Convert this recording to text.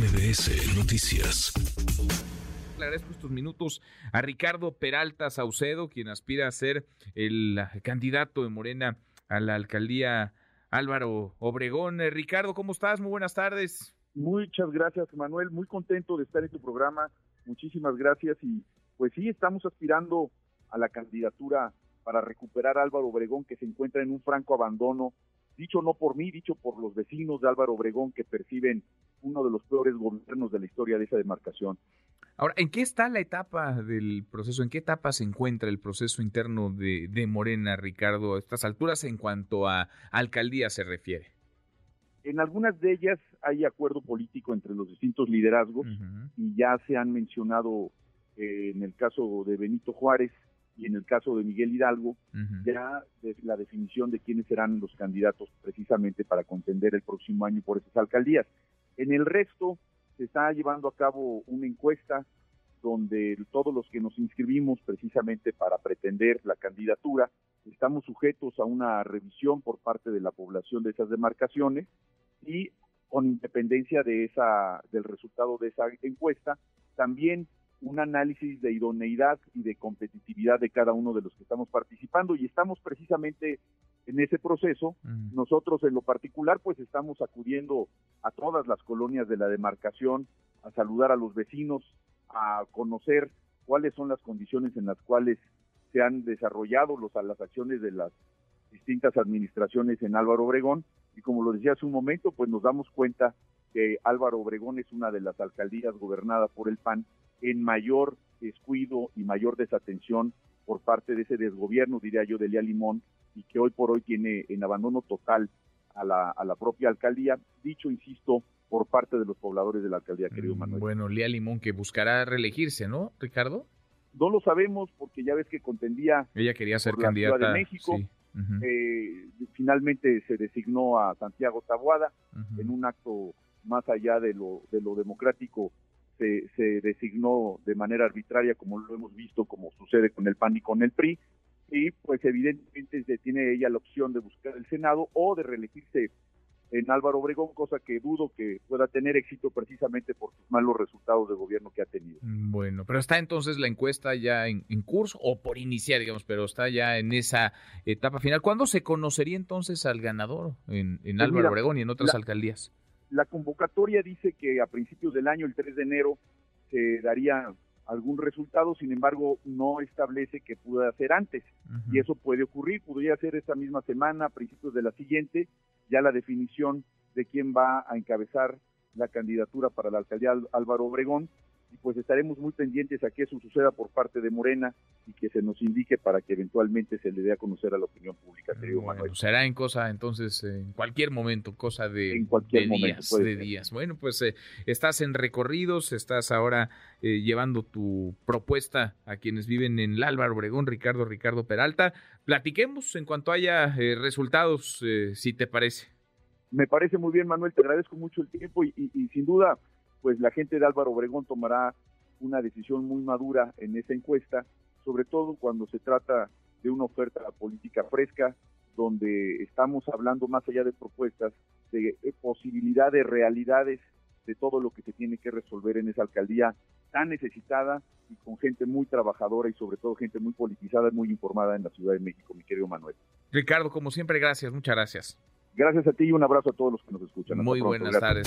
MBS Noticias. Le agradezco estos minutos a Ricardo Peralta Saucedo, quien aspira a ser el candidato de Morena a la alcaldía Álvaro Obregón. Eh, Ricardo, ¿cómo estás? Muy buenas tardes. Muchas gracias, Manuel. Muy contento de estar en tu programa. Muchísimas gracias. Y pues sí, estamos aspirando a la candidatura para recuperar a Álvaro Obregón, que se encuentra en un franco abandono dicho no por mí, dicho por los vecinos de Álvaro Obregón que perciben uno de los peores gobiernos de la historia de esa demarcación. Ahora, ¿en qué está la etapa del proceso? ¿En qué etapa se encuentra el proceso interno de, Morena, Ricardo, a estas alturas en cuanto a alcaldía se refiere? En algunas de ellas hay acuerdo político entre los distintos liderazgos y ya se han mencionado eh, en el caso de Benito Juárez, y en el caso de Miguel Hidalgo, ya la definición de quiénes serán los candidatos precisamente para contender el próximo año por esas alcaldías. En el resto se está llevando a cabo una encuesta donde todos los que nos inscribimos precisamente para pretender la candidatura estamos sujetos a una revisión por parte de la población de esas demarcaciones y con independencia de esa del resultado de esa encuesta también un análisis de idoneidad y de competitividad de cada uno de los que estamos participando. Y estamos precisamente en ese proceso. Nosotros en lo particular pues estamos acudiendo a todas las colonias de la demarcación, a saludar a los vecinos, a conocer cuáles son las condiciones en las cuales se han desarrollado los, las acciones de las distintas administraciones en Álvaro Obregón y como lo decía hace un momento, pues nos damos cuenta que Álvaro Obregón es una de las alcaldías gobernadas por el PAN en mayor descuido y mayor desatención por parte de ese desgobierno, diría yo, de Lía Limón, y que hoy por hoy tiene en abandono total a la, a la propia alcaldía, dicho, insisto, por parte de los pobladores de la alcaldía, querido mm, Manuel. Bueno, Lía Limón que buscará reelegirse, ¿no, Ricardo? No lo sabemos porque ya ves que contendía... Ella quería ser candidata. de México. Eh, finalmente se designó a Santiago Tabuada en un acto más allá de lo, de lo democrático se, designó de manera arbitraria, como lo hemos visto, como sucede con el PAN y con el PRI, y pues evidentemente tiene ella la opción de buscar el Senado o de reelegirse en Álvaro Obregón, cosa que dudo que pueda tener éxito precisamente por sus malos resultados de gobierno que ha tenido. Bueno, pero está entonces la encuesta ya en, curso o por iniciar, digamos, pero está ya en esa etapa final. ¿Cuándo se conocería entonces al ganador en, pues Álvaro Obregón y en otras alcaldías? La convocatoria dice que a principios del año, el 3 de enero, se daría algún resultado, sin embargo, no establece que pueda ser antes. Y eso puede ocurrir, podría ser esta misma semana, a principios de la siguiente, ya la definición de quién va a encabezar la candidatura para la alcaldía Álvaro Obregón y pues estaremos muy pendientes a que eso suceda por parte de Morena y que se nos indique para que eventualmente se le dé a conocer a la opinión pública, Será en cosa, entonces, en cualquier momento, cosa de, en cualquier días. De días. Bueno, pues eh, estás en recorridos, estás ahora eh, llevando tu propuesta a quienes viven en el Álvaro Obregón, Ricardo, Ricardo Peralta. Platiquemos en cuanto haya eh, resultados, si te parece. Me parece muy bien, Manuel, te agradezco mucho el tiempo y sin duda pues la gente de Álvaro Obregón tomará una decisión muy madura en esa encuesta, sobre todo cuando se trata de una oferta política fresca, donde estamos hablando más allá de propuestas, de posibilidad de realidades de todo lo que se tiene que resolver en esa alcaldía tan necesitada y con gente muy trabajadora y sobre todo gente muy politizada y muy informada en la Ciudad de México, mi querido Manuel. Ricardo, como siempre, gracias, muchas gracias. Gracias a ti y un abrazo a todos los que nos escuchan. muy buenas tardes